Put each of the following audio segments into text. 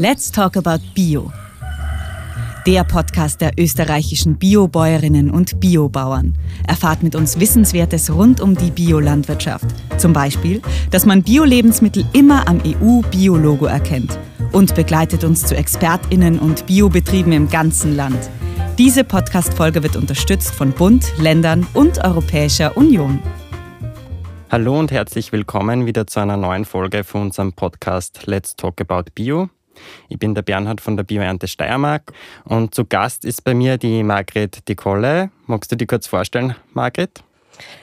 Let's Talk About Bio. Der Podcast der österreichischen Biobäuerinnen und Biobauern. Erfahrt mit uns Wissenswertes rund um die Biolandwirtschaft. Zum Beispiel, dass man Bio-Lebensmittel immer am EU-Biologo erkennt. Und begleitet uns zu ExpertInnen und Biobetrieben im ganzen Land. Diese Podcast-Folge wird unterstützt von Bund, Ländern und Europäischer Union. Hallo und herzlich willkommen wieder zu einer neuen Folge von unserem Podcast Let's Talk About Bio. Ich bin der Bernhard von der Bioernte Steiermark und zu Gast ist bei mir die Margret de Kolle. Magst du dich kurz vorstellen, Margret?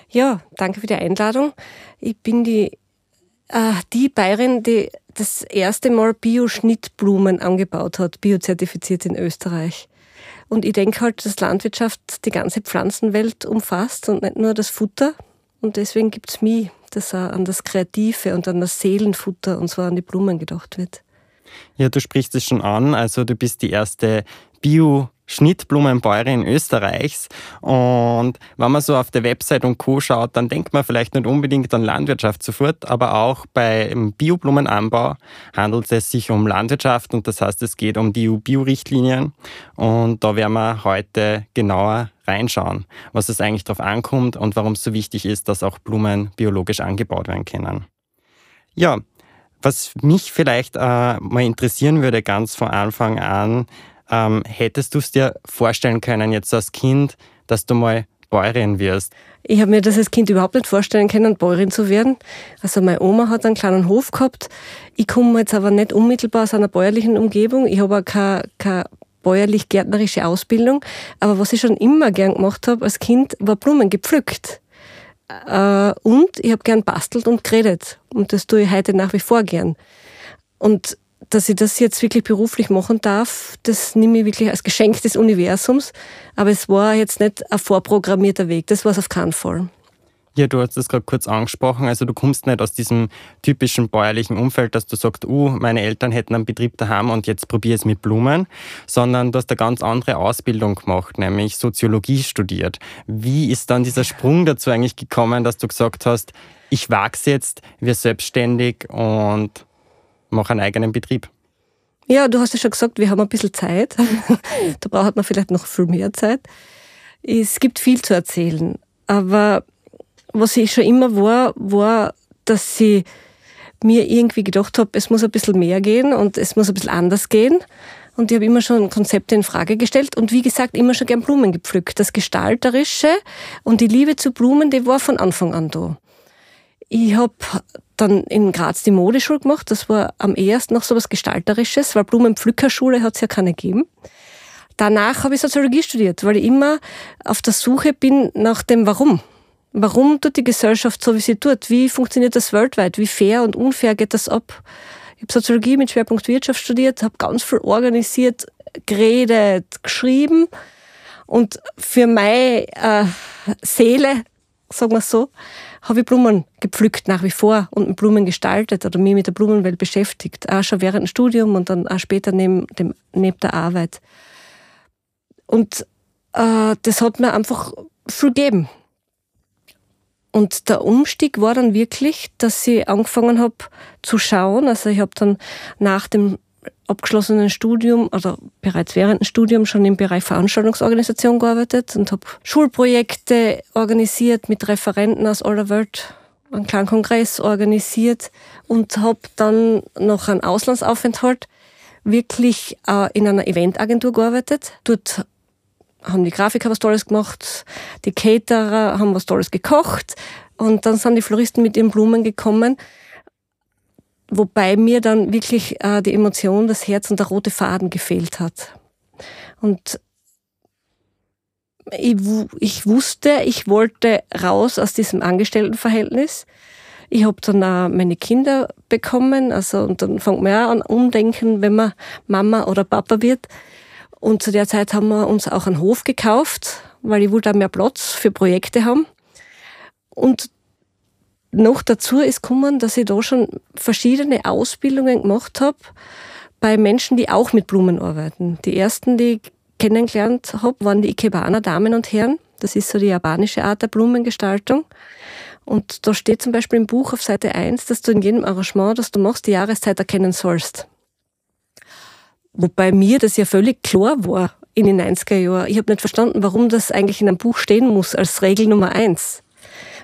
Ja, danke für die Einladung. Ich bin die, äh, die Bayerin, die das erste Mal Bio-Schnittblumen angebaut hat, biozertifiziert in Österreich. Und ich denke halt, dass Landwirtschaft die ganze Pflanzenwelt umfasst und nicht nur das Futter, und deswegen gibt es mich, dass auch an das Kreative und an das Seelenfutter und zwar an die Blumen gedacht wird. Ja, du sprichst es schon an. Also du bist die erste Bio- Schnittblumenbäuerin Österreichs. Und wenn man so auf der Website und Co. schaut, dann denkt man vielleicht nicht unbedingt an Landwirtschaft sofort, aber auch beim Bioblumenanbau handelt es sich um Landwirtschaft und das heißt, es geht um die EU-Bio-Richtlinien. Und da werden wir heute genauer reinschauen, was es eigentlich darauf ankommt und warum es so wichtig ist, dass auch Blumen biologisch angebaut werden können. Ja, was mich vielleicht äh, mal interessieren würde, ganz von Anfang an, ähm, hättest du es dir vorstellen können, jetzt als Kind, dass du mal Bäuerin wirst? Ich habe mir das als Kind überhaupt nicht vorstellen können, Bäuerin zu werden. Also meine Oma hat einen kleinen Hof gehabt. Ich komme jetzt aber nicht unmittelbar aus einer bäuerlichen Umgebung. Ich habe auch keine, keine bäuerlich-gärtnerische Ausbildung. Aber was ich schon immer gern gemacht habe als Kind, war Blumen gepflückt. Äh, und ich habe gern bastelt und geredet. Und das tue ich heute nach wie vor gern. Und dass ich das jetzt wirklich beruflich machen darf, das nehme ich wirklich als Geschenk des Universums. Aber es war jetzt nicht ein vorprogrammierter Weg. Das war es auf keinen Fall. Ja, du hast das gerade kurz angesprochen. Also du kommst nicht aus diesem typischen bäuerlichen Umfeld, dass du sagst, uh, meine Eltern hätten einen Betrieb daheim und jetzt probiere es mit Blumen, sondern du hast eine ganz andere Ausbildung gemacht, nämlich Soziologie studiert. Wie ist dann dieser Sprung dazu eigentlich gekommen, dass du gesagt hast, ich wachse jetzt, wir selbstständig und mache einen eigenen Betrieb? Ja, du hast ja schon gesagt, wir haben ein bisschen Zeit. da braucht man vielleicht noch viel mehr Zeit. Es gibt viel zu erzählen, aber was ich schon immer war, war, dass ich mir irgendwie gedacht habe, es muss ein bisschen mehr gehen und es muss ein bisschen anders gehen. Und ich habe immer schon Konzepte in Frage gestellt und wie gesagt, immer schon gern Blumen gepflückt. Das Gestalterische und die Liebe zu Blumen, die war von Anfang an da. Ich habe dann in Graz die Modeschule gemacht. Das war am ehesten noch so was Gestalterisches, weil Blumenpflückerschule hat es ja keine gegeben. Danach habe ich Soziologie studiert, weil ich immer auf der Suche bin nach dem Warum. Warum tut die Gesellschaft so, wie sie tut? Wie funktioniert das weltweit? Wie fair und unfair geht das ab? Ich habe Soziologie mit Schwerpunkt Wirtschaft studiert, habe ganz viel organisiert, geredet, geschrieben. Und für meine äh, Seele, sagen wir so, habe ich Blumen gepflückt nach wie vor und mit Blumen gestaltet oder mich mit der Blumenwelt beschäftigt. Auch schon während dem Studium und dann auch später neben, dem, neben der Arbeit. Und äh, das hat mir einfach viel gegeben. Und der Umstieg war dann wirklich, dass ich angefangen habe zu schauen. Also ich habe dann nach dem abgeschlossenen Studium oder bereits während dem Studium schon im Bereich Veranstaltungsorganisation gearbeitet und habe Schulprojekte organisiert mit Referenten aus aller Welt, einen kleinen Kongress organisiert und habe dann noch einen Auslandsaufenthalt wirklich äh, in einer Eventagentur gearbeitet. Dort haben die Grafiker was Tolles gemacht, die Caterer haben was Tolles gekocht und dann sind die Floristen mit ihren Blumen gekommen. Wobei mir dann wirklich äh, die Emotion, das Herz und der rote Faden gefehlt hat. Und ich, ich wusste, ich wollte raus aus diesem Angestelltenverhältnis. Ich habe dann auch meine Kinder bekommen, also und dann fängt man ja an umdenken, wenn man Mama oder Papa wird. Und zu der Zeit haben wir uns auch einen Hof gekauft, weil ich wollte auch mehr Platz für Projekte haben. Und noch dazu ist gekommen, dass ich da schon verschiedene Ausbildungen gemacht habe bei Menschen, die auch mit Blumen arbeiten. Die ersten, die ich kennengelernt habe, waren die Ikebana Damen und Herren. Das ist so die japanische Art der Blumengestaltung. Und da steht zum Beispiel im Buch auf Seite 1, dass du in jedem Arrangement, das du machst, die Jahreszeit erkennen sollst. Wobei mir das ja völlig klar war in den 90er Jahren. Ich habe nicht verstanden, warum das eigentlich in einem Buch stehen muss als Regel Nummer eins.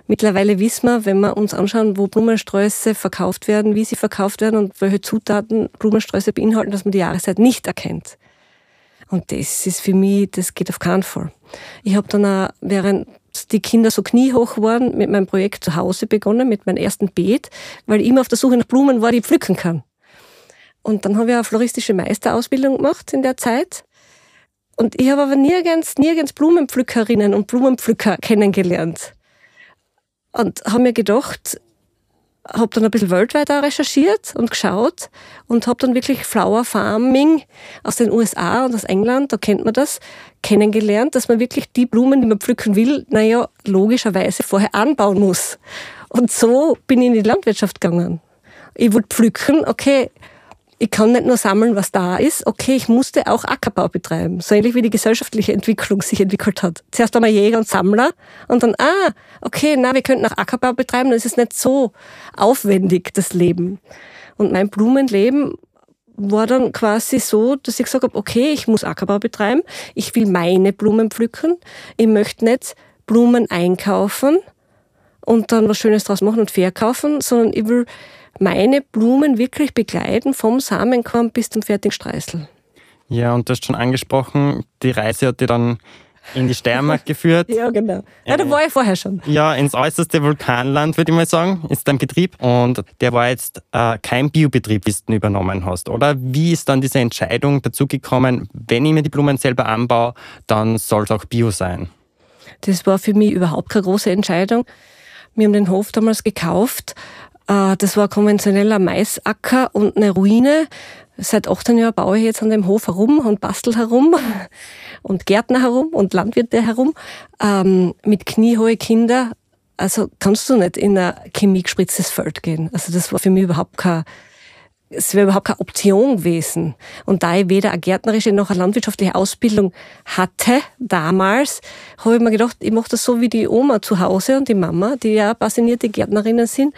Mittlerweile wissen wir, wenn wir uns anschauen, wo Blumensträuße verkauft werden, wie sie verkauft werden und welche Zutaten Blumensträuße beinhalten, dass man die Jahreszeit nicht erkennt. Und das ist für mich, das geht auf keinen Fall. Ich habe dann auch, während die Kinder so kniehoch waren, mit meinem Projekt zu Hause begonnen, mit meinem ersten Beet, weil ich immer auf der Suche nach Blumen war, die ich pflücken kann. Und dann habe ich eine floristische Meisterausbildung gemacht in der Zeit. Und ich habe aber nirgends, nirgends Blumenpflückerinnen und Blumenpflücker kennengelernt. Und habe mir gedacht, habe dann ein bisschen weltweit auch recherchiert und geschaut und habe dann wirklich Flower Farming aus den USA und aus England, da kennt man das, kennengelernt, dass man wirklich die Blumen, die man pflücken will, naja, logischerweise vorher anbauen muss. Und so bin ich in die Landwirtschaft gegangen. Ich wollte pflücken, okay, ich kann nicht nur sammeln, was da ist. Okay, ich musste auch Ackerbau betreiben. So ähnlich wie die gesellschaftliche Entwicklung sich entwickelt hat. Zuerst einmal Jäger und Sammler und dann, ah, okay, na, wir könnten auch Ackerbau betreiben, dann ist es nicht so aufwendig, das Leben. Und mein Blumenleben war dann quasi so, dass ich gesagt habe, okay, ich muss Ackerbau betreiben, ich will meine Blumen pflücken, ich möchte nicht Blumen einkaufen und dann was Schönes draus machen und verkaufen, sondern ich will meine Blumen wirklich begleiten vom Samenkorn bis zum fertigen Streusel. Ja, und du hast schon angesprochen, die Reise hat dir dann in die Steiermark geführt. ja, genau. Ja, da war ich vorher schon. Ja, ins äußerste Vulkanland, würde ich mal sagen, ist dein Betrieb. Und der war jetzt äh, kein Biobetrieb, wie du übernommen hast, oder? Wie ist dann diese Entscheidung dazu gekommen, wenn ich mir die Blumen selber anbaue, dann soll es auch Bio sein? Das war für mich überhaupt keine große Entscheidung. Wir haben den Hof damals gekauft äh, das war konventioneller Maisacker und eine Ruine. Seit 18 Jahren baue ich jetzt an dem Hof herum und bastel herum und Gärtner herum und Landwirte herum ähm, mit kniehohe Kinder. Also kannst du nicht in ein chemiegespritztes Feld gehen. Also das war für mich überhaupt kein, es wäre überhaupt keine Option gewesen. Und da ich weder eine gärtnerische noch eine landwirtschaftliche Ausbildung hatte damals, habe ich mir gedacht, ich mache das so wie die Oma zu Hause und die Mama, die ja passionierte Gärtnerinnen sind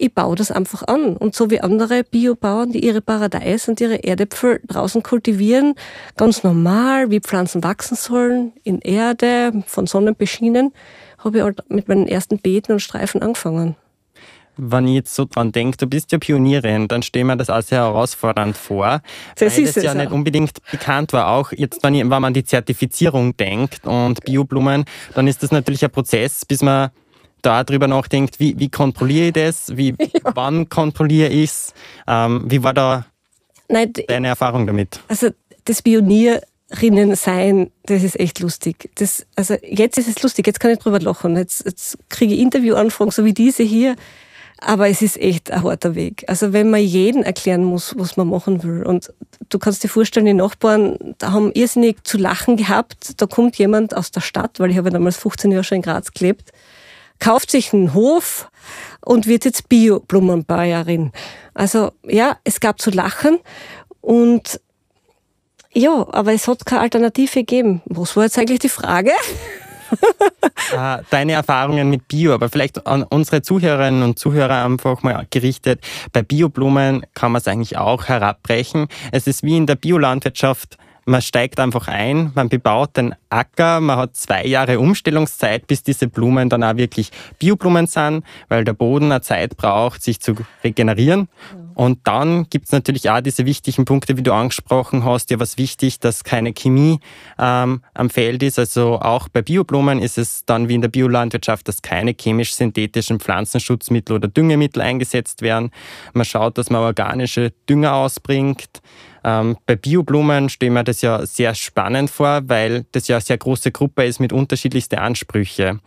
ich baue das einfach an. Und so wie andere Biobauern, die ihre Paradeis und ihre Erdäpfel draußen kultivieren, ganz normal, wie Pflanzen wachsen sollen, in Erde, von Sonnen beschienen, habe ich halt mit meinen ersten Beeten und Streifen angefangen. Wenn ich jetzt so dran denke, du bist ja Pionierin, dann stelle mir das auch sehr herausfordernd vor, das weil ist das ja auch. nicht unbedingt bekannt war. Auch jetzt, wenn, ich, wenn man an die Zertifizierung denkt und Bioblumen, dann ist das natürlich ein Prozess, bis man da drüber nachdenkt, wie, wie kontrolliere ich das, wie, ja. wann kontrolliere ich es, ähm, wie war da Nein, deine Erfahrung damit? Also das Pionierinnen sein, das ist echt lustig. Das, also jetzt ist es lustig, jetzt kann ich drüber lachen. Jetzt, jetzt kriege ich Interviewanfragen, so wie diese hier. Aber es ist echt ein harter Weg. Also wenn man jeden erklären muss, was man machen will. Und du kannst dir vorstellen, die Nachbarn da haben irrsinnig zu lachen gehabt. Da kommt jemand aus der Stadt, weil ich habe damals 15 Jahre schon in Graz gelebt kauft sich einen Hof und wird jetzt Bio-Blumenbäuerin. Also ja, es gab zu lachen und ja, aber es hat keine Alternative gegeben. Was war jetzt eigentlich die Frage? Ah, deine Erfahrungen mit Bio, aber vielleicht an unsere Zuhörerinnen und Zuhörer einfach mal gerichtet. Bei Bioblumen kann man es eigentlich auch herabbrechen. Es ist wie in der Biolandwirtschaft man steigt einfach ein, man bebaut den Acker, man hat zwei Jahre Umstellungszeit, bis diese Blumen dann auch wirklich Bioblumen sind, weil der Boden eine Zeit braucht, sich zu regenerieren. Und dann gibt es natürlich auch diese wichtigen Punkte, wie du angesprochen hast. Ja, was wichtig, dass keine Chemie ähm, am Feld ist. Also auch bei Bioblumen ist es dann wie in der Biolandwirtschaft, dass keine chemisch-synthetischen Pflanzenschutzmittel oder Düngemittel eingesetzt werden. Man schaut, dass man organische Dünger ausbringt. Ähm, bei Bioblumen stellen wir das ja sehr spannend vor, weil das ja eine sehr große Gruppe ist mit unterschiedlichsten Ansprüchen.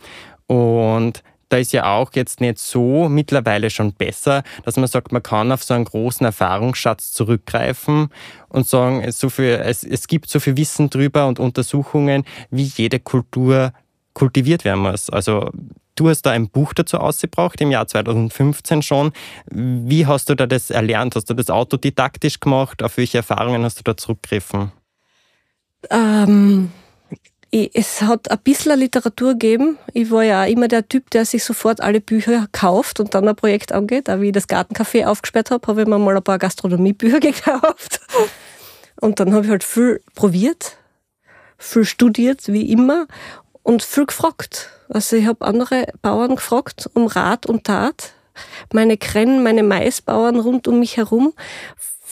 Und da ist ja auch jetzt nicht so mittlerweile schon besser, dass man sagt, man kann auf so einen großen Erfahrungsschatz zurückgreifen und sagen, so viel, es, es gibt so viel Wissen drüber und Untersuchungen, wie jede Kultur kultiviert werden muss. Also Du hast da ein Buch dazu ausgebracht, im Jahr 2015 schon. Wie hast du da das erlernt? Hast du das autodidaktisch gemacht? Auf welche Erfahrungen hast du da zurückgegriffen? Ähm, es hat ein bisschen Literatur gegeben. Ich war ja immer der Typ, der sich sofort alle Bücher kauft und dann ein Projekt angeht. Auch wie ich das Gartencafé aufgesperrt habe, habe ich mir mal ein paar Gastronomiebücher gekauft. Und dann habe ich halt viel probiert, viel studiert, wie immer, und viel gefragt. Also ich habe andere Bauern gefragt um Rat und Tat. Meine Krenn, meine Maisbauern rund um mich herum.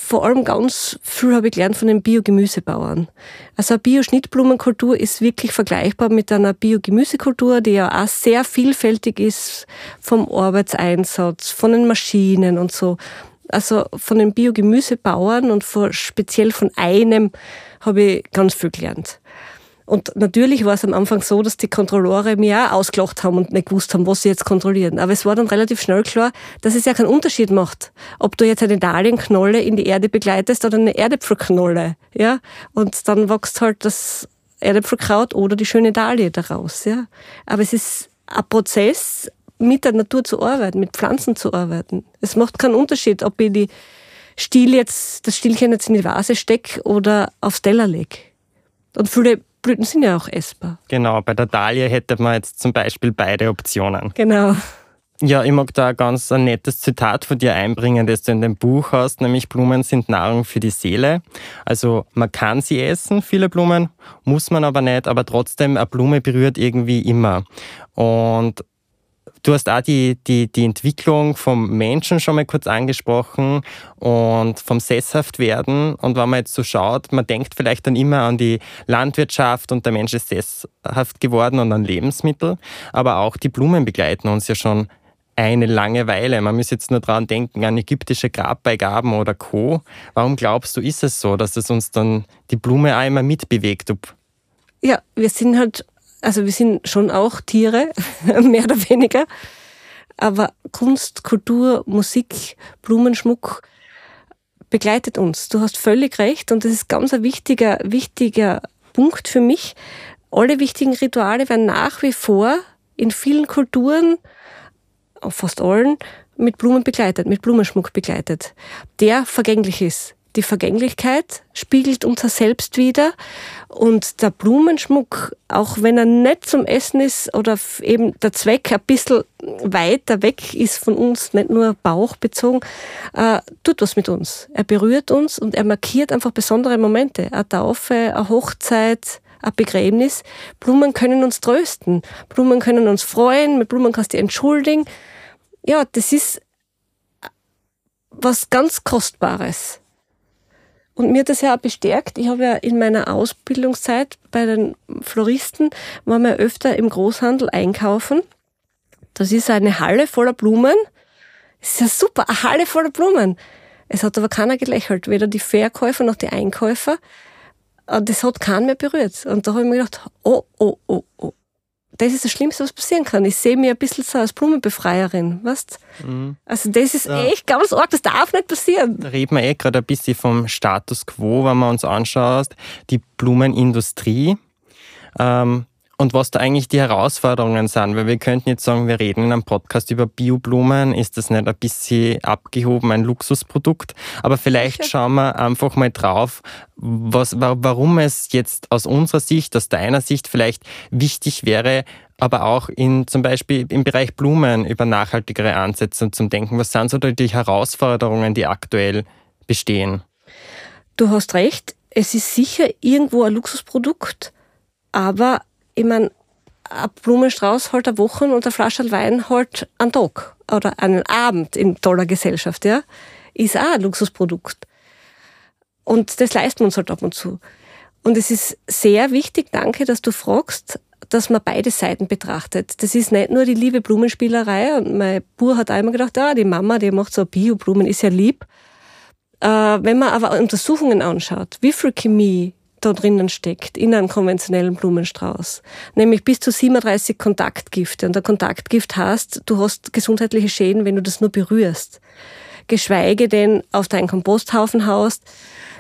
Vor allem ganz viel habe ich gelernt von den Biogemüsebauern. Also eine Bio-Schnittblumenkultur ist wirklich vergleichbar mit einer Biogemüsekultur, die ja auch sehr vielfältig ist vom Arbeitseinsatz, von den Maschinen und so. Also von den Biogemüsebauern und speziell von einem habe ich ganz viel gelernt. Und natürlich war es am Anfang so, dass die Kontrolleure mir auch ausgelacht haben und nicht gewusst haben, was sie jetzt kontrollieren. Aber es war dann relativ schnell klar, dass es ja keinen Unterschied macht, ob du jetzt eine Dahlienknolle in die Erde begleitest oder eine Erdäpfelknolle. Ja? Und dann wächst halt das Erdäpfelkraut oder die schöne Dahlie daraus. Ja? Aber es ist ein Prozess, mit der Natur zu arbeiten, mit Pflanzen zu arbeiten. Es macht keinen Unterschied, ob ich die Stiel jetzt, das Stielchen jetzt in die Vase stecke oder aufs Teller lege. Und viele Blüten sind ja auch essbar. Genau, bei der Dahlia hätte man jetzt zum Beispiel beide Optionen. Genau. Ja, ich mag da ein ganz ein nettes Zitat von dir einbringen, das du in dem Buch hast, nämlich Blumen sind Nahrung für die Seele. Also man kann sie essen, viele Blumen, muss man aber nicht, aber trotzdem, eine Blume berührt irgendwie immer. Und Du hast auch die, die, die Entwicklung vom Menschen schon mal kurz angesprochen und vom Sesshaftwerden. Und wenn man jetzt so schaut, man denkt vielleicht dann immer an die Landwirtschaft und der Mensch ist sesshaft geworden und an Lebensmittel. Aber auch die Blumen begleiten uns ja schon eine lange Weile. Man muss jetzt nur daran denken, an ägyptische Grabbeigaben oder Co. Warum glaubst du, ist es so, dass es uns dann die Blume immer mitbewegt? Ja, wir sind halt also wir sind schon auch Tiere, mehr oder weniger. Aber Kunst, Kultur, Musik, Blumenschmuck begleitet uns. Du hast völlig recht und das ist ganz ein wichtiger, wichtiger Punkt für mich. Alle wichtigen Rituale werden nach wie vor in vielen Kulturen, fast allen, mit Blumen begleitet, mit Blumenschmuck begleitet, der vergänglich ist. Die Vergänglichkeit spiegelt unser Selbst wieder und der Blumenschmuck, auch wenn er nicht zum Essen ist oder eben der Zweck ein bisschen weiter weg ist von uns, nicht nur bauchbezogen, äh, tut was mit uns. Er berührt uns und er markiert einfach besondere Momente. Eine Taufe, eine Hochzeit, ein Begräbnis. Blumen können uns trösten. Blumen können uns freuen. Mit Blumen kannst du entschuldigen. Ja, das ist was ganz Kostbares. Und mir hat das ja auch bestärkt. Ich habe ja in meiner Ausbildungszeit bei den Floristen, waren wir öfter im Großhandel einkaufen. Das ist eine Halle voller Blumen. Das ist ja super, eine Halle voller Blumen. Es hat aber keiner gelächelt, weder die Verkäufer noch die Einkäufer. Das hat keinen mehr berührt. Und da habe ich mir gedacht, oh, oh, oh, oh das ist das Schlimmste, was passieren kann. Ich sehe mich ein bisschen so als Blumenbefreierin, weißt mhm. Also das ist ja. echt ganz arg, das darf nicht passieren. Da reden wir eh gerade ein bisschen vom Status Quo, wenn man uns anschaut, die Blumenindustrie. Ähm, und was da eigentlich die Herausforderungen sind. Weil wir könnten jetzt sagen, wir reden in einem Podcast über Bioblumen. Ist das nicht ein bisschen abgehoben, ein Luxusprodukt? Aber vielleicht schauen wir einfach mal drauf, was, warum es jetzt aus unserer Sicht, aus deiner Sicht vielleicht wichtig wäre, aber auch in zum Beispiel im Bereich Blumen über nachhaltigere Ansätze zu denken. Was sind so die Herausforderungen, die aktuell bestehen? Du hast recht, es ist sicher irgendwo ein Luxusprodukt, aber ich meine, ein Blumenstrauß halt eine Woche und eine Flasche Wein halt einen Tag oder einen Abend in toller Gesellschaft, ja, ist auch ein Luxusprodukt. Und das leisten wir uns halt ab und zu. Und es ist sehr wichtig, danke, dass du fragst, dass man beide Seiten betrachtet. Das ist nicht nur die liebe Blumenspielerei. Und mein Bub hat einmal gedacht, ah, die Mama, die macht so Bio-Blumen, ist ja lieb. Äh, wenn man aber Untersuchungen anschaut, wie viel Chemie da drinnen steckt, in einem konventionellen Blumenstrauß. Nämlich bis zu 37 Kontaktgifte. Und der Kontaktgift heißt, du hast gesundheitliche Schäden, wenn du das nur berührst. Geschweige denn auf deinen Komposthaufen haust,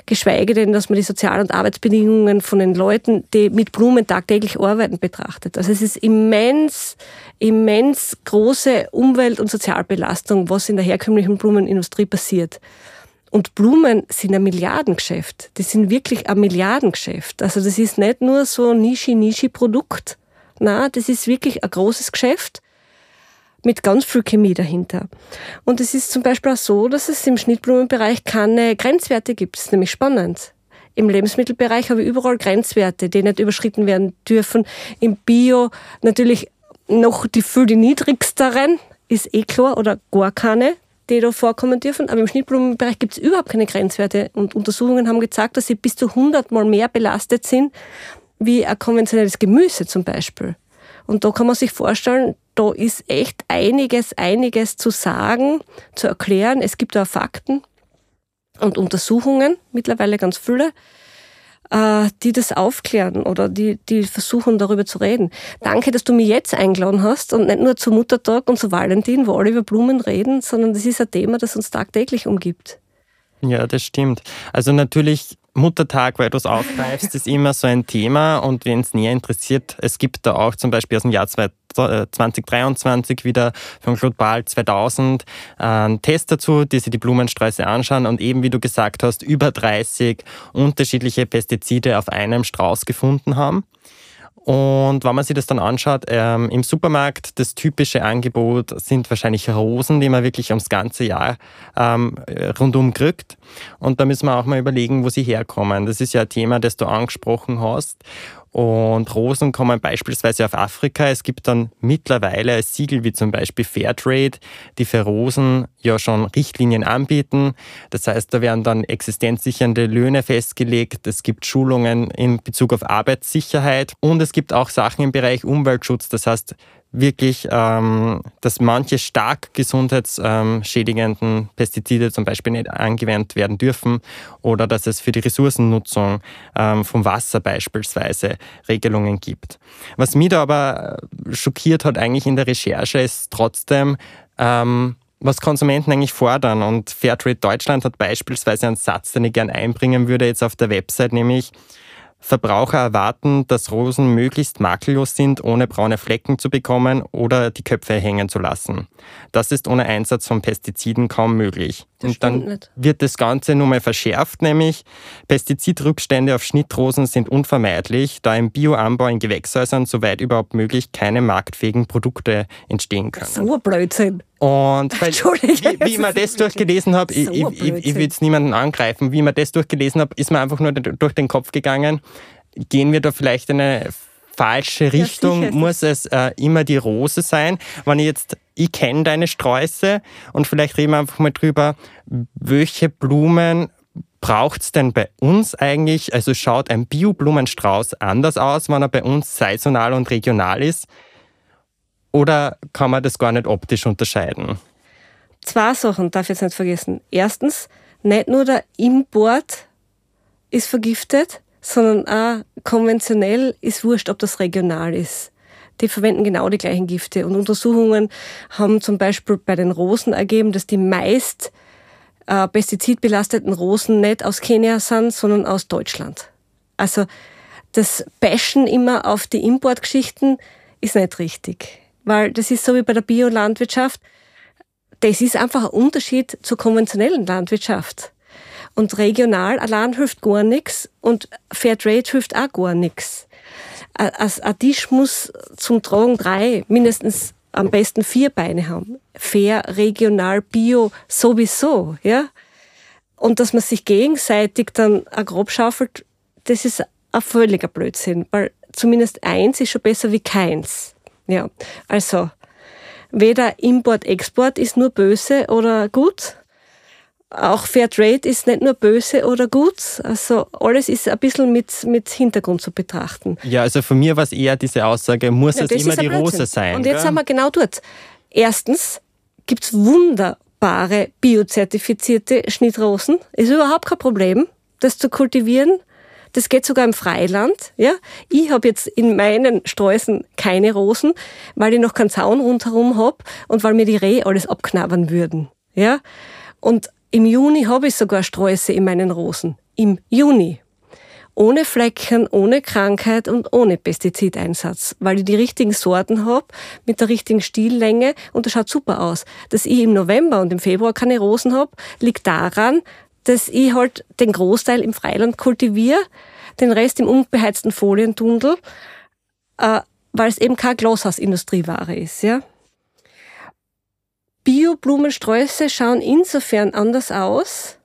geschweige denn, dass man die Sozial- und Arbeitsbedingungen von den Leuten, die mit Blumen tagtäglich arbeiten, betrachtet. Also es ist immens, immens große Umwelt- und Sozialbelastung, was in der herkömmlichen Blumenindustrie passiert. Und Blumen sind ein Milliardengeschäft. Die sind wirklich ein Milliardengeschäft. Also das ist nicht nur so ein Nischi-Nischi-Produkt. Na, das ist wirklich ein großes Geschäft mit ganz viel Chemie dahinter. Und es ist zum Beispiel auch so, dass es im Schnittblumenbereich keine Grenzwerte gibt. Das ist nämlich spannend. Im Lebensmittelbereich habe ich überall Grenzwerte, die nicht überschritten werden dürfen. Im Bio natürlich noch die viel die niedrigsteren, ist eh klar, oder gar keine, die da vorkommen dürfen. Aber im Schnittblumenbereich gibt es überhaupt keine Grenzwerte. Und Untersuchungen haben gezeigt, dass sie bis zu 100 Mal mehr belastet sind wie ein konventionelles Gemüse zum Beispiel. Und da kann man sich vorstellen, da ist echt einiges, einiges zu sagen, zu erklären. Es gibt da Fakten und Untersuchungen, mittlerweile ganz viele, die das aufklären oder die, die versuchen, darüber zu reden. Danke, dass du mich jetzt eingeladen hast und nicht nur zu Muttertag und zu Valentin, wo alle über Blumen reden, sondern das ist ein Thema, das uns tagtäglich umgibt. Ja, das stimmt. Also natürlich Muttertag, weil du es aufgreifst, ist immer so ein Thema und wenn es näher interessiert, es gibt da auch zum Beispiel aus dem Jahr 2023 äh, wieder von Global 2000 einen Test dazu, die sich die Blumensträuße anschauen und eben, wie du gesagt hast, über 30 unterschiedliche Pestizide auf einem Strauß gefunden haben. Und wenn man sich das dann anschaut, ähm, im Supermarkt, das typische Angebot sind wahrscheinlich Rosen, die man wirklich ums ganze Jahr ähm, rundum kriegt. Und da müssen wir auch mal überlegen, wo sie herkommen. Das ist ja ein Thema, das du angesprochen hast. Und Rosen kommen beispielsweise auf Afrika. Es gibt dann mittlerweile Siegel wie zum Beispiel Fairtrade, die für Rosen ja schon Richtlinien anbieten. Das heißt, da werden dann existenzsichernde Löhne festgelegt. Es gibt Schulungen in Bezug auf Arbeitssicherheit und es gibt auch Sachen im Bereich Umweltschutz. Das heißt, wirklich, ähm, dass manche stark gesundheitsschädigenden Pestizide zum Beispiel nicht angewendet werden dürfen oder dass es für die Ressourcennutzung ähm, vom Wasser beispielsweise Regelungen gibt. Was mich da aber schockiert hat eigentlich in der Recherche ist trotzdem, ähm, was Konsumenten eigentlich fordern. Und Fairtrade Deutschland hat beispielsweise einen Satz, den ich gerne einbringen würde jetzt auf der Website, nämlich Verbraucher erwarten, dass Rosen möglichst makellos sind, ohne braune Flecken zu bekommen oder die Köpfe hängen zu lassen. Das ist ohne Einsatz von Pestiziden kaum möglich. Das Und dann wird das Ganze nun mal verschärft, nämlich Pestizidrückstände auf Schnittrosen sind unvermeidlich, da im Bioanbau in Gewächshäusern soweit überhaupt möglich keine marktfähigen Produkte entstehen können. So ein Blödsinn. Und weil, wie, wie ich mir das durchgelesen habe, so ich, ich, ich, will jetzt niemanden angreifen, wie ich mir das durchgelesen habe, ist mir einfach nur durch den Kopf gegangen, gehen wir da vielleicht in eine falsche Richtung? Ja, Muss es äh, immer die Rose sein? Wenn ich jetzt, ich kenne deine Sträuße und vielleicht reden wir einfach mal drüber, welche Blumen braucht es denn bei uns eigentlich? Also schaut ein Bio-Blumenstrauß anders aus, wenn er bei uns saisonal und regional ist? Oder kann man das gar nicht optisch unterscheiden? Zwei Sachen darf ich jetzt nicht vergessen. Erstens, nicht nur der Import ist vergiftet, sondern auch konventionell ist wurscht, ob das regional ist. Die verwenden genau die gleichen Gifte. Und Untersuchungen haben zum Beispiel bei den Rosen ergeben, dass die meist äh, pestizidbelasteten Rosen nicht aus Kenia sind, sondern aus Deutschland. Also das Bashen immer auf die Importgeschichten ist nicht richtig weil das ist so wie bei der Biolandwirtschaft. Das ist einfach ein Unterschied zur konventionellen Landwirtschaft. Und regional allein hilft gar nichts und Fairtrade hilft auch gar nichts. Ein Tisch muss zum Tragen drei, mindestens am besten vier Beine haben. Fair, regional, bio, sowieso, ja. Und dass man sich gegenseitig dann Grob schaufelt, das ist ein völliger Blödsinn, weil zumindest eins ist schon besser wie keins. Ja, also weder Import, Export ist nur böse oder gut. Auch Fairtrade ist nicht nur böse oder gut. Also alles ist ein bisschen mit, mit Hintergrund zu betrachten. Ja, also von mir war es eher diese Aussage, muss ja, es immer die Rose sein. Und jetzt gell? sind wir genau dort. Erstens gibt es wunderbare biozertifizierte Schnittrosen. Ist überhaupt kein Problem, das zu kultivieren. Das geht sogar im Freiland. Ja? Ich habe jetzt in meinen Sträußen keine Rosen, weil ich noch keinen Zaun rundherum hab und weil mir die Rehe alles abknabbern würden. Ja? Und im Juni habe ich sogar Sträuße in meinen Rosen. Im Juni. Ohne Flecken, ohne Krankheit und ohne Pestizideinsatz, weil ich die richtigen Sorten habe, mit der richtigen Stillänge und das schaut super aus. Dass ich im November und im Februar keine Rosen habe, liegt daran, dass ich halt den Großteil im Freiland kultiviere, den Rest im unbeheizten Folientundel, äh, weil es eben keine Glashausindustrieware ist. Ja? Bio-Blumensträuße schauen insofern anders aus,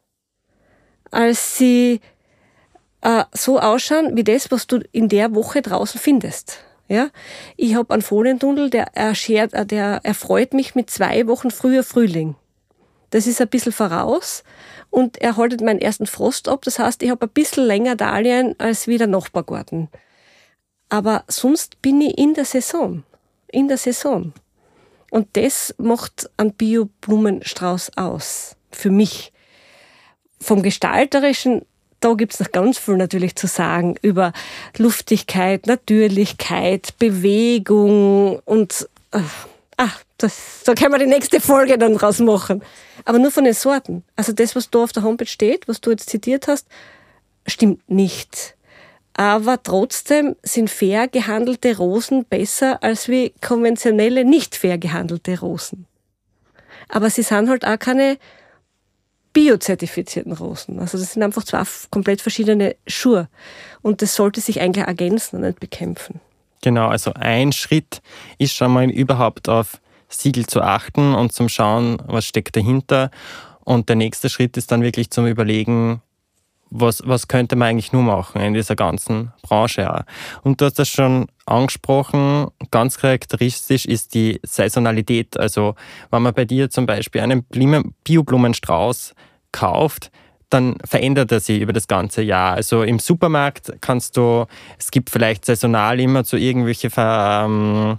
als sie äh, so ausschauen wie das, was du in der Woche draußen findest. Ja, ich habe einen Folientunnel, der erschert, äh, der erfreut mich mit zwei Wochen früher Frühling. Das ist ein bisschen voraus und er haltet meinen ersten Frost ab. Das heißt, ich habe ein bisschen länger Dahlien als wie der Nachbargarten. Aber sonst bin ich in der Saison. In der Saison. Und das macht einen Bio-Blumenstrauß aus. Für mich. Vom Gestalterischen da gibt es noch ganz viel natürlich zu sagen über Luftigkeit, Natürlichkeit, Bewegung und äh, ach, das, da können wir die nächste Folge dann draus machen. Aber nur von den Sorten. Also das, was da auf der Homepage steht, was du jetzt zitiert hast, stimmt nicht. Aber trotzdem sind fair gehandelte Rosen besser als wie konventionelle nicht fair gehandelte Rosen. Aber sie sind halt auch keine biozertifizierten Rosen. Also das sind einfach zwei komplett verschiedene Schuhe. Und das sollte sich eigentlich ergänzen und nicht bekämpfen. Genau, also ein Schritt ist schon mal überhaupt auf Siegel zu achten und zum Schauen, was steckt dahinter. Und der nächste Schritt ist dann wirklich zum Überlegen, was, was könnte man eigentlich nur machen in dieser ganzen Branche auch. Und du hast das schon angesprochen, ganz charakteristisch ist die Saisonalität. Also wenn man bei dir zum Beispiel einen Bioblumenstrauß kauft, dann verändert er sich über das ganze Jahr. Also im Supermarkt kannst du, es gibt vielleicht saisonal immer so irgendwelche Ver, ähm,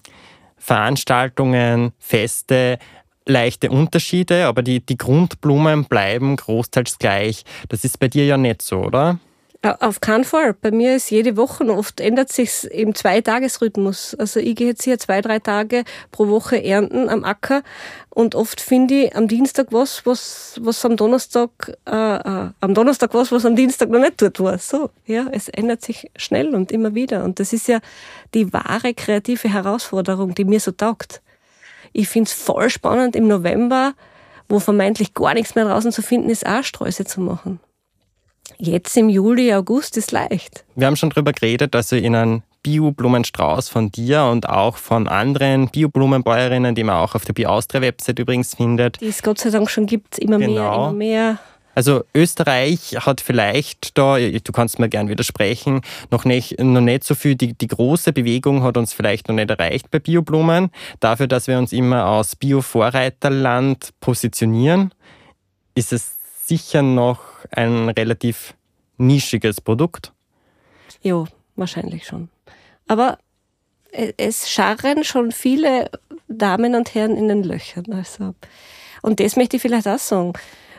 Veranstaltungen, Feste, leichte Unterschiede, aber die, die Grundblumen bleiben großteils gleich. Das ist bei dir ja nicht so, oder? Auf keinen Fall. Bei mir ist jede Woche oft ändert sich im Zweitagesrhythmus. Also ich gehe jetzt hier zwei, drei Tage pro Woche ernten am Acker und oft finde ich am Dienstag was, was, was am Donnerstag, äh, äh, am Donnerstag was, was am Dienstag noch nicht dort war. So, ja, es ändert sich schnell und immer wieder. Und das ist ja die wahre kreative Herausforderung, die mir so taugt. Ich finde es voll spannend im November, wo vermeintlich gar nichts mehr draußen zu finden ist, auch Sträuße zu machen. Jetzt im Juli, August ist leicht. Wir haben schon darüber geredet, dass ihr in einem Bio-Blumenstrauß von dir und auch von anderen Bio-Blumenbäuerinnen, die man auch auf der Bio-Austria-Website übrigens findet. Die es Gott sei Dank schon gibt, immer genau. mehr, immer mehr. Also Österreich hat vielleicht da, du kannst mir gern widersprechen, noch nicht, noch nicht so viel, die, die große Bewegung hat uns vielleicht noch nicht erreicht bei Bioblumen. Dafür, dass wir uns immer als Bio-Vorreiterland positionieren, ist es sicher noch ein relativ nischiges Produkt. Ja, wahrscheinlich schon. Aber es scharren schon viele Damen und Herren in den Löchern. Also. Und das möchte ich vielleicht auch sagen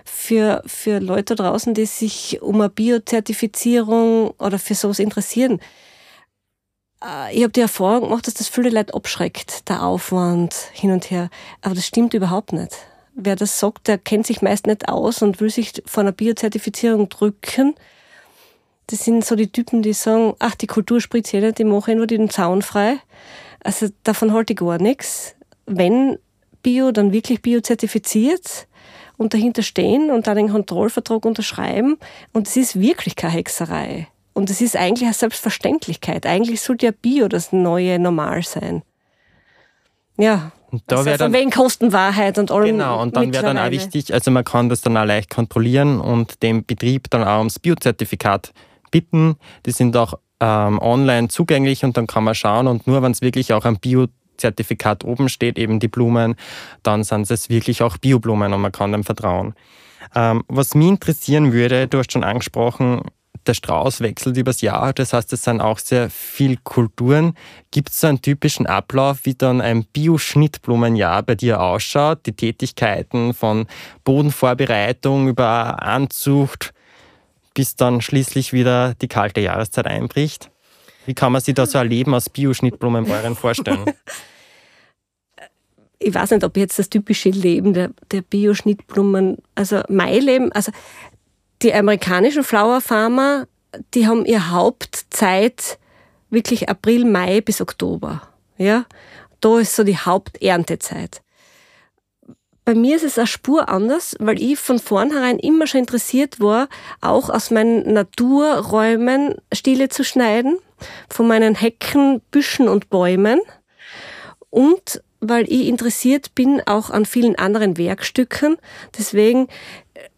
für, für Leute draußen, die sich um eine Biozertifizierung oder für sowas interessieren. Äh, ich habe die Erfahrung gemacht, dass das viele Leute abschreckt, der Aufwand hin und her. Aber das stimmt überhaupt nicht. Wer das sagt, der kennt sich meist nicht aus und will sich vor einer Biozertifizierung drücken. Das sind so die Typen, die sagen, ach, die Kultur spritzt eh nicht, die mache nur den Zaun frei. Also davon halte ich gar nichts. Wenn Bio, dann wirklich biozertifiziert und dahinter stehen und dann den Kontrollvertrag unterschreiben. Und es ist wirklich keine Hexerei. Und es ist eigentlich eine Selbstverständlichkeit. Eigentlich sollte ja Bio das neue Normal sein. Ja. Und da also von wegen Kostenwahrheit und allem. Genau, und dann wäre dann auch wichtig, also man kann das dann auch leicht kontrollieren und dem Betrieb dann auch ums Biozertifikat bitten. Die sind auch ähm, online zugänglich und dann kann man schauen und nur wenn es wirklich auch ein Bio Zertifikat oben steht, eben die Blumen, dann sind es wirklich auch Bioblumen und man kann dem vertrauen. Ähm, was mich interessieren würde, du hast schon angesprochen, der Strauß wechselt übers Jahr, das heißt, es sind auch sehr viel Kulturen. Gibt es so einen typischen Ablauf, wie dann ein Bio-Schnittblumenjahr bei dir ausschaut? Die Tätigkeiten von Bodenvorbereitung über Anzucht, bis dann schließlich wieder die kalte Jahreszeit einbricht? Wie kann man sich da so ein Leben als Bioschnittblumenbäuerin vorstellen? ich weiß nicht, ob jetzt das typische Leben der, der Bioschnittblumen, also mein Leben, also die amerikanischen Flower Farmer, die haben ihre Hauptzeit wirklich April, Mai bis Oktober. Ja, da ist so die Haupterntezeit. Bei mir ist es eine Spur anders, weil ich von vornherein immer schon interessiert war, auch aus meinen Naturräumen Stiele zu schneiden, von meinen Hecken, Büschen und Bäumen. Und weil ich interessiert bin auch an vielen anderen Werkstücken. Deswegen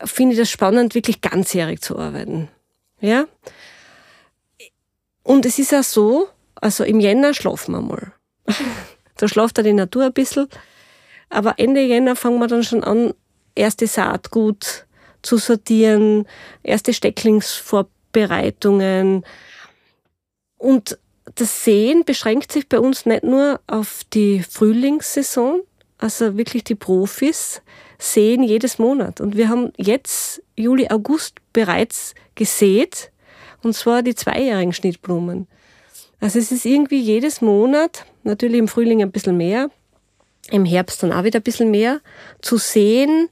finde ich das spannend, wirklich ganzjährig zu arbeiten. Ja? Und es ist ja so, also im Jänner schlafen wir mal. da schlaft dann die Natur ein bisschen. Aber Ende Jänner fangen wir dann schon an, erste Saatgut zu sortieren, erste Stecklingsvorbereitungen. Und das Sehen beschränkt sich bei uns nicht nur auf die Frühlingssaison, also wirklich die Profis sehen jedes Monat. Und wir haben jetzt Juli, August bereits gesät, und zwar die zweijährigen Schnittblumen. Also es ist irgendwie jedes Monat, natürlich im Frühling ein bisschen mehr, im Herbst dann auch wieder ein bisschen mehr, zu sehen,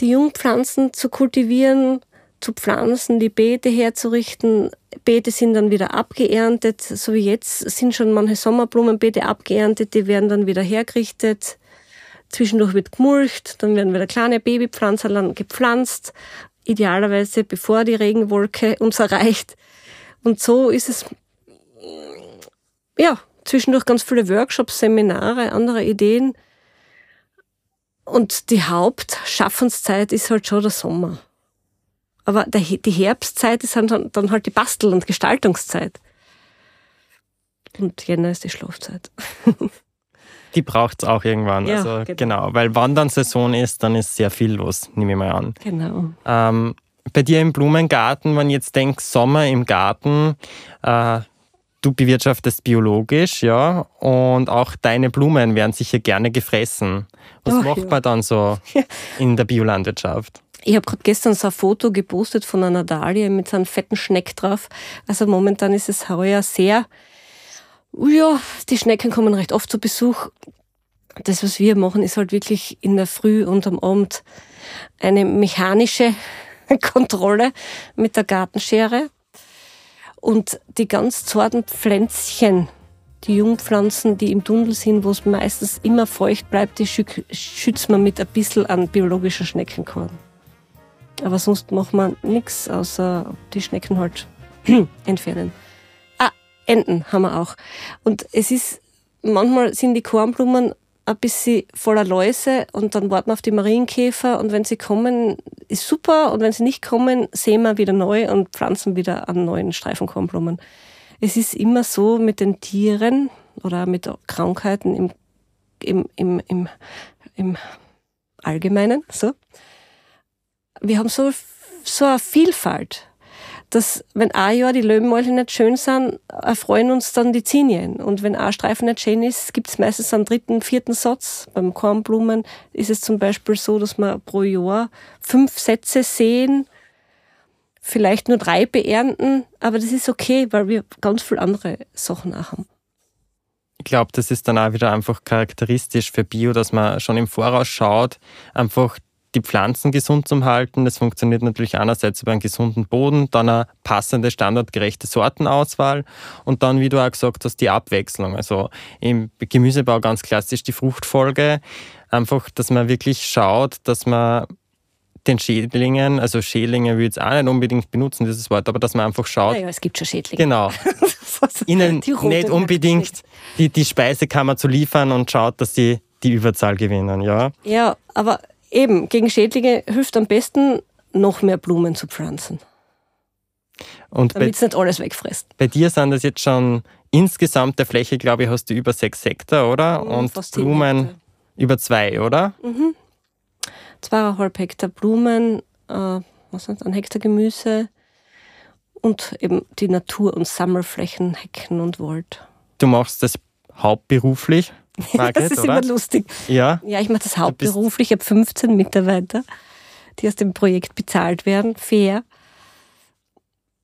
die Jungpflanzen zu kultivieren, zu pflanzen, die Beete herzurichten. Beete sind dann wieder abgeerntet, so wie jetzt sind schon manche Sommerblumenbeete abgeerntet, die werden dann wieder hergerichtet. Zwischendurch wird gemulcht, dann werden wieder kleine Babypflanzerland gepflanzt, idealerweise bevor die Regenwolke uns erreicht. Und so ist es, ja, zwischendurch ganz viele Workshops, Seminare, andere Ideen. Und die Hauptschaffenszeit ist halt schon der Sommer. Aber die Herbstzeit ist dann, dann halt die Bastel- und Gestaltungszeit. Und Jänner ist die Schlafzeit. die braucht es auch irgendwann. Ja, also, genau. genau. Weil wann dann Saison ist, dann ist sehr viel los, nehme ich mal an. Genau. Ähm, bei dir im Blumengarten, wenn ich jetzt denke, Sommer im Garten, äh, du bewirtschaftest biologisch, ja, und auch deine Blumen werden sicher gerne gefressen. Was oh, macht ja. man dann so in der Biolandwirtschaft? Ich habe gerade gestern so ein Foto gepostet von einer Dahlia mit so einem fetten Schneck drauf. Also momentan ist es heuer sehr ja, die Schnecken kommen recht oft zu Besuch. Das, was wir machen, ist halt wirklich in der Früh und am Abend eine mechanische Kontrolle mit der Gartenschere. Und die ganz zarten Pflänzchen, die Jungpflanzen, die im Tunnel sind, wo es meistens immer feucht bleibt, die schützt man mit ein bisschen an biologischer Schneckenkorn. Aber sonst macht man nichts, außer die Schnecken halt entfernen. Enten haben wir auch. Und es ist, manchmal sind die Kornblumen ein bisschen voller Läuse und dann warten wir auf die Marienkäfer und wenn sie kommen, ist super und wenn sie nicht kommen, sehen wir wieder neu und pflanzen wieder an neuen Streifen Kornblumen. Es ist immer so mit den Tieren oder mit Krankheiten im, im, im, im, im Allgemeinen. So. Wir haben so, so eine Vielfalt dass wenn ein Jahr die Löwenmäulchen nicht schön sind, erfreuen uns dann die Zinien. Und wenn ein Streifen nicht schön ist, gibt es meistens einen dritten, vierten Satz. Beim Kornblumen ist es zum Beispiel so, dass wir pro Jahr fünf Sätze sehen, vielleicht nur drei beernten, aber das ist okay, weil wir ganz viele andere Sachen auch haben. Ich glaube, das ist dann auch wieder einfach charakteristisch für Bio, dass man schon im Voraus schaut, einfach die Pflanzen gesund zu halten. Das funktioniert natürlich einerseits über einen gesunden Boden, dann eine passende, standardgerechte Sortenauswahl und dann, wie du auch gesagt hast, die Abwechslung. Also im Gemüsebau ganz klassisch die Fruchtfolge. Einfach, dass man wirklich schaut, dass man den Schädlingen, also Schädlinge will ich jetzt auch nicht unbedingt benutzen, dieses Wort, aber dass man einfach schaut. Ja, es gibt schon Schädlinge. Genau. ihnen nicht unbedingt die, die Speisekammer zu liefern und schaut, dass sie die Überzahl gewinnen, ja? Ja, aber eben, gegen Schädlinge hilft am besten, noch mehr Blumen zu pflanzen. Damit es nicht alles wegfrisst. Bei dir sind das jetzt schon insgesamt der Fläche, glaube ich, hast du über sechs Hektar, oder? Mhm, Und Blumen über zwei, oder? Mhm. Zweieinhalb Hektar Blumen, äh, was sind ein Hektar Gemüse und eben die Natur- und Sammelflächen, Hecken und Wald. Du machst das hauptberuflich? Margret, das ist oder? immer lustig. Ja, ja ich mache das hauptberuflich. Ich habe 15 Mitarbeiter, die aus dem Projekt bezahlt werden. Fair.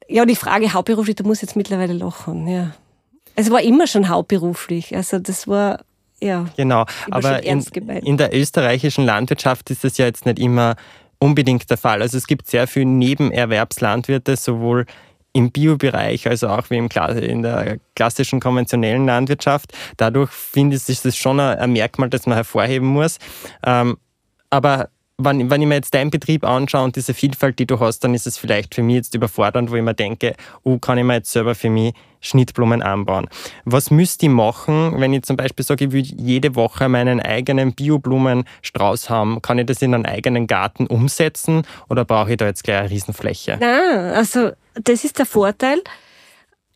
Ja, die Frage hauptberuflich, da muss jetzt mittlerweile lachen. Ja. Es war immer schon hauptberuflich. Also das war ja. Genau, aber in, in, der österreichischen Landwirtschaft ist das ja jetzt nicht immer unbedingt der Fall. Also es gibt sehr viele Nebenerwerbslandwirte, sowohl im Biobereich, also auch wie im, in der klassischen konventionellen Landwirtschaft. Dadurch finde ich, ist das schon ein Merkmal, das man hervorheben muss. Ähm, aber wenn, wenn ich mir jetzt deinen Betrieb anschaue und diese Vielfalt, die du hast, dann ist es vielleicht für mich jetzt überfordernd, wo ich mir denke, oh, kann ich mir jetzt selber für mich Schnittblumen anbauen. Was müsste ich machen, wenn ich zum Beispiel sage, ich will jede Woche meinen eigenen Bioblumenstrauß haben? Kann ich das in einen eigenen Garten umsetzen oder brauche ich da jetzt gleich eine Riesenfläche? Nein, also das ist der Vorteil.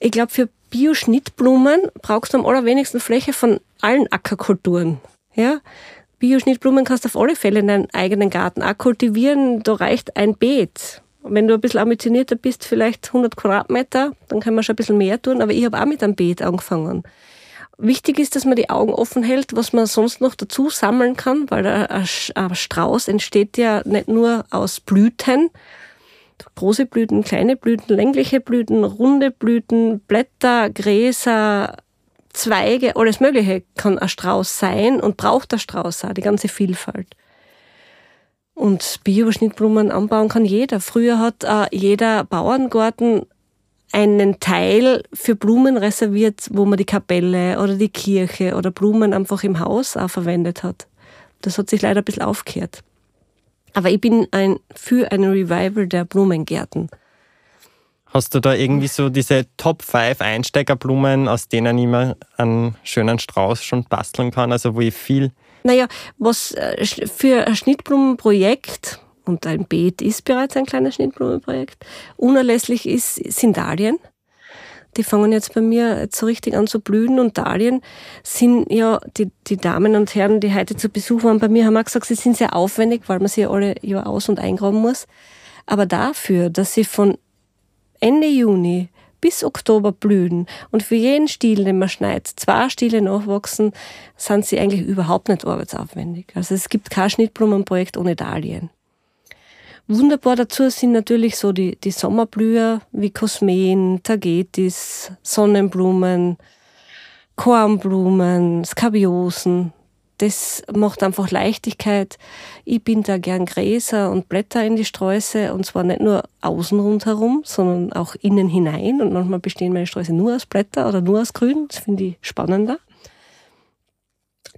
Ich glaube, für Bioschnittblumen brauchst du am allerwenigsten Fläche von allen Ackerkulturen. Ja? Bioschnittblumen kannst du auf alle Fälle in deinem eigenen Garten auch kultivieren. Da reicht ein Beet. wenn du ein bisschen ambitionierter bist, vielleicht 100 Quadratmeter, dann kann man schon ein bisschen mehr tun. Aber ich habe auch mit einem Beet angefangen. Wichtig ist, dass man die Augen offen hält, was man sonst noch dazu sammeln kann, weil ein Strauß entsteht ja nicht nur aus Blüten, große Blüten, kleine Blüten, längliche Blüten, runde Blüten, Blätter, Gräser, Zweige, alles Mögliche kann ein Strauß sein und braucht der Strauß auch, die ganze Vielfalt. Und Bio-Schnittblumen anbauen kann jeder. Früher hat äh, jeder Bauerngarten einen Teil für Blumen reserviert, wo man die Kapelle oder die Kirche oder Blumen einfach im Haus auch verwendet hat. Das hat sich leider ein bisschen aufgehört. Aber ich bin ein, für ein Revival der Blumengärten. Hast du da irgendwie so diese Top 5 Einsteigerblumen, aus denen ich mir einen schönen Strauß schon basteln kann? Also wo ich viel. Naja, was äh, für ein Schnittblumenprojekt, und ein Beet ist bereits ein kleines Schnittblumenprojekt, unerlässlich ist, sind Dahlien. Die fangen jetzt bei mir so richtig an zu blühen und Dahlien sind ja, die, die Damen und Herren, die heute zu Besuch waren bei mir, haben auch gesagt, sie sind sehr aufwendig, weil man sie ja alle Jahr aus- und eingraben muss. Aber dafür, dass sie von Ende Juni bis Oktober blühen und für jeden Stiel, den man schneidet, zwei Stiele nachwachsen, sind sie eigentlich überhaupt nicht arbeitsaufwendig. Also es gibt kein Schnittblumenprojekt ohne Dahlien. Wunderbar dazu sind natürlich so die, die Sommerblüher wie Kosmen, Tagetis, Sonnenblumen, Kornblumen, Skabiosen. Das macht einfach Leichtigkeit. Ich bin da gern Gräser und Blätter in die Sträuße und zwar nicht nur außen rundherum, sondern auch innen hinein. Und manchmal bestehen meine Sträuße nur aus Blätter oder nur aus Grün. Das finde ich spannender.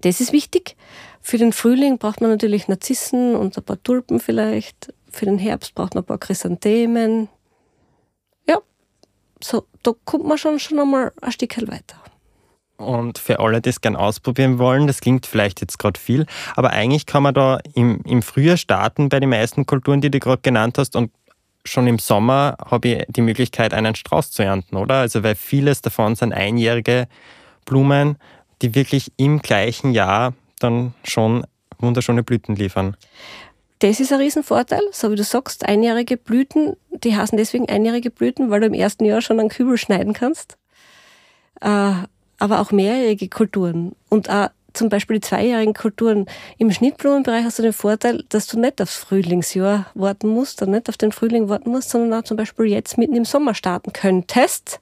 Das ist wichtig. Für den Frühling braucht man natürlich Narzissen und ein paar Tulpen vielleicht. Für den Herbst braucht man ein paar Chrysanthemen. Ja, so, da kommt man schon, schon einmal ein Stück weiter. Und für alle, die es gerne ausprobieren wollen, das klingt vielleicht jetzt gerade viel, aber eigentlich kann man da im, im Frühjahr starten bei den meisten Kulturen, die du gerade genannt hast und schon im Sommer habe ich die Möglichkeit, einen Strauß zu ernten, oder? Also weil vieles davon sind einjährige Blumen, die wirklich im gleichen Jahr dann schon wunderschöne Blüten liefern. Das ist ein Riesenvorteil, so wie du sagst, einjährige Blüten, die heißen deswegen einjährige Blüten, weil du im ersten Jahr schon einen Kübel schneiden kannst. Äh, aber auch mehrjährige Kulturen und auch zum Beispiel die zweijährigen Kulturen. Im Schnittblumenbereich hast du den Vorteil, dass du nicht aufs Frühlingsjahr warten musst oder nicht auf den Frühling warten musst, sondern auch zum Beispiel jetzt mitten im Sommer starten könntest,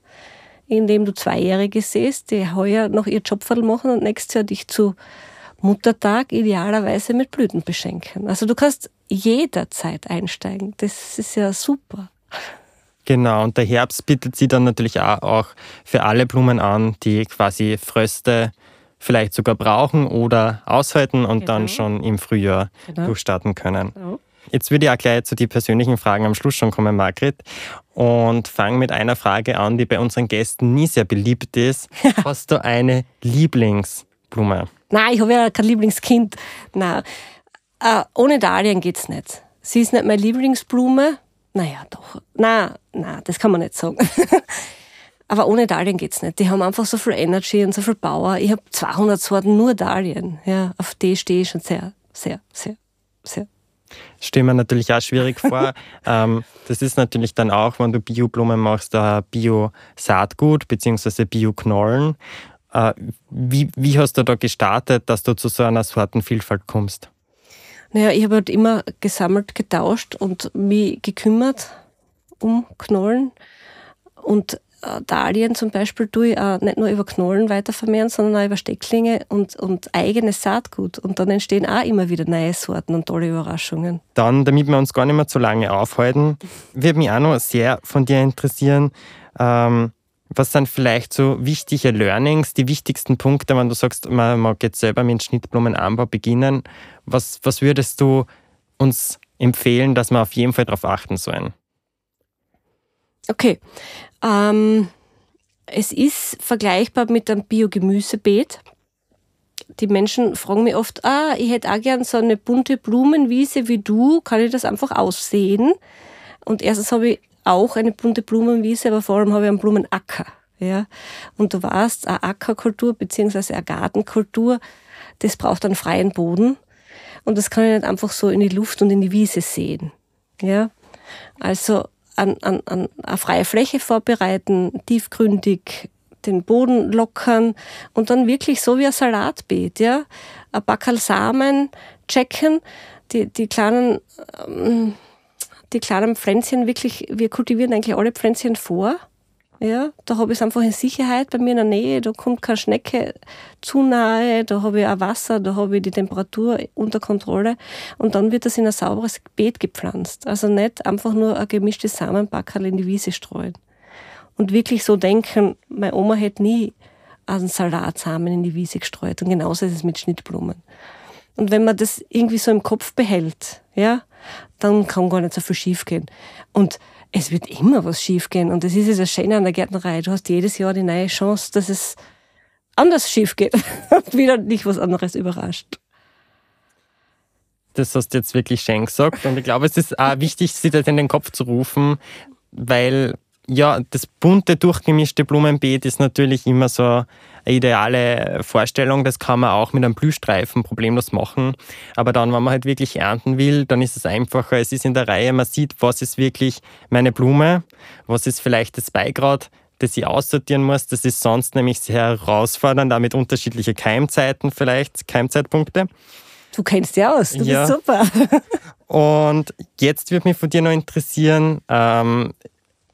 indem du Zweijährige siehst, die heuer noch ihr Jobviertel machen und nächstes Jahr dich zu Muttertag idealerweise mit Blüten beschenken. Also du kannst jederzeit einsteigen. Das ist ja super. Genau, und der Herbst bietet sie dann natürlich auch für alle Blumen an, die quasi Fröste vielleicht sogar brauchen oder aushalten und genau. dann schon im Frühjahr genau. durchstarten können. Genau. Jetzt würde ich auch gleich zu den persönlichen Fragen am Schluss schon kommen, Margret. Und fange mit einer Frage an, die bei unseren Gästen nie sehr beliebt ist. Hast du eine Lieblingsblume? Nein, ich habe ja kein Lieblingskind. Nein. Äh, ohne Dahlien geht's nicht. Sie ist nicht meine Lieblingsblume. Naja, doch. Nein, nein, das kann man nicht sagen. Aber ohne Dahlien geht's nicht. Die haben einfach so viel Energy und so viel Power. Ich habe 200 Sorten nur Dahlien. Ja, auf die stehe ich schon sehr, sehr, sehr, sehr. Das stelle mir natürlich auch schwierig vor. ähm, das ist natürlich dann auch, wenn du Bioblumen machst, Bio-Saatgut bzw. Bio-Knollen. Äh, wie, wie hast du da gestartet, dass du zu so einer Sortenvielfalt kommst? Naja, ich habe halt immer gesammelt, getauscht und mich gekümmert um Knollen. Und äh, Dahlien zum Beispiel tue ich auch nicht nur über Knollen weitervermehren, sondern auch über Stecklinge und, und eigenes Saatgut. Und dann entstehen auch immer wieder neue Sorten und tolle Überraschungen. Dann, damit wir uns gar nicht mehr zu lange aufhalten, würde mich auch noch sehr von dir interessieren, ähm, was sind vielleicht so wichtige Learnings, die wichtigsten Punkte, wenn du sagst, man mag jetzt selber mit Schnittblumenanbau beginnen? Was, was würdest du uns empfehlen, dass wir auf jeden Fall darauf achten sollen? Okay. Ähm, es ist vergleichbar mit einem Biogemüsebeet. Die Menschen fragen mich oft, ah, ich hätte auch gern so eine bunte Blumenwiese wie du, kann ich das einfach aussehen? Und erstens habe ich auch eine bunte Blumenwiese, aber vor allem habe ich einen Blumenacker. Ja? Und du weißt, eine Ackerkultur bzw. eine Gartenkultur, das braucht einen freien Boden. Und das kann ich nicht einfach so in die Luft und in die Wiese sehen. Ja? Also an, an, an eine freie Fläche vorbereiten, tiefgründig den Boden lockern und dann wirklich so wie ein Salatbeet, ja, ein Backerl Samen checken, die, die kleinen, ähm, die kleinen Pflänzchen wirklich, wir kultivieren eigentlich alle Pflänzchen vor ja, da habe ich es einfach in Sicherheit bei mir in der Nähe, da kommt keine Schnecke zu nahe, da habe ich auch Wasser, da habe ich die Temperatur unter Kontrolle und dann wird das in ein sauberes Beet gepflanzt. Also nicht einfach nur ein gemischtes Samenbackerl in die Wiese streuen. Und wirklich so denken, meine Oma hätte nie einen Salatsamen in die Wiese gestreut und genauso ist es mit Schnittblumen. Und wenn man das irgendwie so im Kopf behält, ja, dann kann gar nicht so viel schiefgehen. Und es wird immer was schiefgehen. Und das ist das Schöne an der Gärtnerei. Du hast jedes Jahr die neue Chance, dass es anders schief geht und wieder nicht was anderes überrascht. Das hast du jetzt wirklich schön gesagt. Und ich glaube, es ist auch wichtig, sich das in den Kopf zu rufen, weil ja, das bunte, durchgemischte Blumenbeet ist natürlich immer so eine ideale Vorstellung. Das kann man auch mit einem Blühstreifen problemlos machen. Aber dann, wenn man halt wirklich ernten will, dann ist es einfacher. Es ist in der Reihe, man sieht, was ist wirklich meine Blume, was ist vielleicht das Beigrad, das ich aussortieren muss. Das ist sonst nämlich sehr herausfordernd, damit unterschiedliche Keimzeiten vielleicht, Keimzeitpunkte. Du kennst ja aus, du ja. bist super. Und jetzt würde mich von dir noch interessieren, ähm,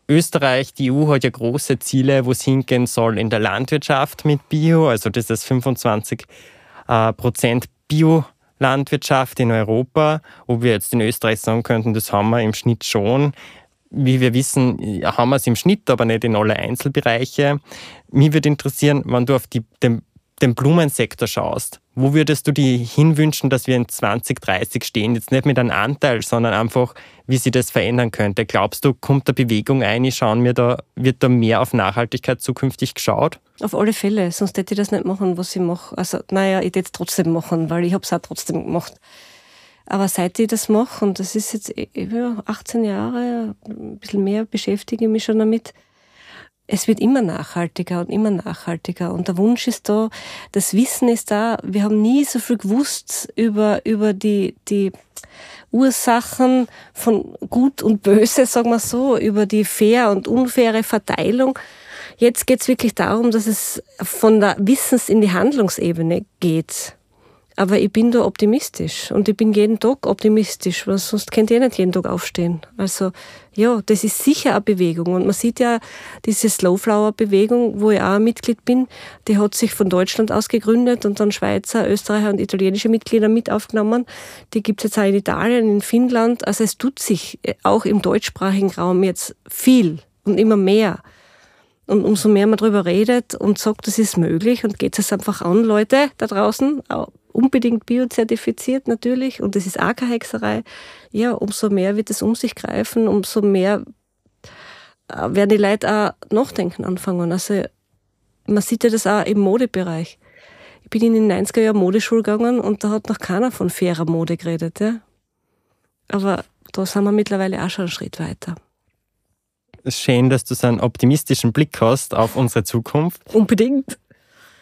Österreich, die EU hat ja große Ziele, wo es hingehen soll in der Landwirtschaft mit Bio. Also das ist 25 äh, Prozent Bio-Landwirtschaft in Europa. Ob wir jetzt in Österreich sagen könnten, das haben wir im Schnitt schon. Wie wir wissen, haben wir es im Schnitt, aber nicht in alle Einzelbereiche. Mich würde interessieren, wenn du auf die, den, den Blumensektor schaust, wo würdest du dir hinwünschen, dass wir in 2030 stehen? Jetzt nicht mit einem Anteil, sondern einfach, wie sich das verändern könnte. Glaubst du, kommt da Bewegung ein? Schauen wir da, wird da mehr auf Nachhaltigkeit zukünftig geschaut? Auf alle Fälle, sonst hätte ich das nicht machen, was ich mache. Also, naja, ich hätte es trotzdem machen, weil ich habe es auch trotzdem gemacht. Aber seit ich das mache, und das ist jetzt über 18 Jahre, ein bisschen mehr beschäftige ich mich schon damit, es wird immer nachhaltiger und immer nachhaltiger. Und der Wunsch ist da, das Wissen ist da. Wir haben nie so viel gewusst über, über die, die Ursachen von Gut und Böse, sagen wir so, über die fair und unfaire Verteilung. Jetzt geht es wirklich darum, dass es von der Wissens- in die Handlungsebene geht. Aber ich bin da optimistisch und ich bin jeden Tag optimistisch, weil sonst könnt ihr nicht jeden Tag aufstehen. Also ja, das ist sicher eine Bewegung. Und man sieht ja diese Slowflower-Bewegung, wo ich auch Mitglied bin, die hat sich von Deutschland aus gegründet und dann Schweizer, Österreicher und italienische Mitglieder mit aufgenommen. Die gibt es jetzt auch in Italien, in Finnland. Also es tut sich auch im deutschsprachigen Raum jetzt viel und immer mehr. Und umso mehr man darüber redet und sagt, das ist möglich und geht es einfach an, Leute da draußen, unbedingt biozertifiziert natürlich und das ist auch keine Hexerei, ja, umso mehr wird es um sich greifen, umso mehr äh, werden die Leute auch nachdenken anfangen. Also man sieht ja das auch im Modebereich. Ich bin in den 90er Jahren Modeschule gegangen und da hat noch keiner von fairer Mode geredet. Ja? Aber da sind wir mittlerweile auch schon einen Schritt weiter. Schön, dass du so einen optimistischen Blick hast auf unsere Zukunft. Unbedingt.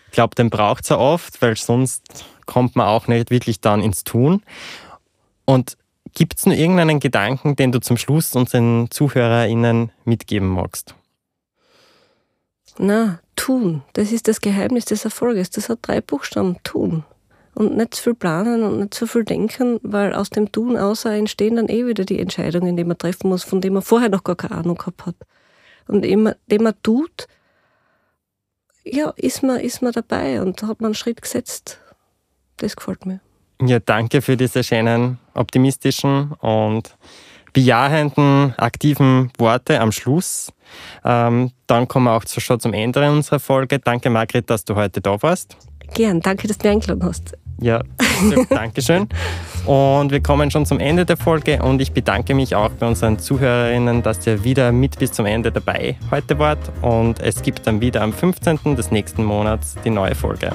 Ich glaube, den braucht es ja oft, weil sonst kommt man auch nicht wirklich dann ins Tun. Und gibt es nur irgendeinen Gedanken, den du zum Schluss unseren ZuhörerInnen mitgeben magst? Na, tun. Das ist das Geheimnis des Erfolges. Das hat drei Buchstaben. Tun. Und nicht zu viel planen und nicht zu viel denken, weil aus dem Tun außer entstehen dann eh wieder die Entscheidungen, die man treffen muss, von denen man vorher noch gar keine Ahnung gehabt hat. Und indem man tut, ja, ist man, ist man dabei und hat man einen Schritt gesetzt das gefällt mir. Ja, danke für diese schönen, optimistischen und bejahenden, aktiven Worte am Schluss. Ähm, dann kommen wir auch schon zum Ende unserer Folge. Danke, Margret, dass du heute da warst. Gern, danke, dass du mich eingeladen hast. Ja, danke schön. Und wir kommen schon zum Ende der Folge und ich bedanke mich auch bei unseren Zuhörerinnen, dass ihr wieder mit bis zum Ende dabei heute wart. Und es gibt dann wieder am 15. des nächsten Monats die neue Folge.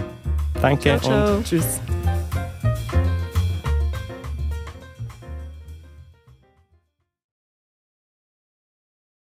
Danke ciao, ciao. und tschüss.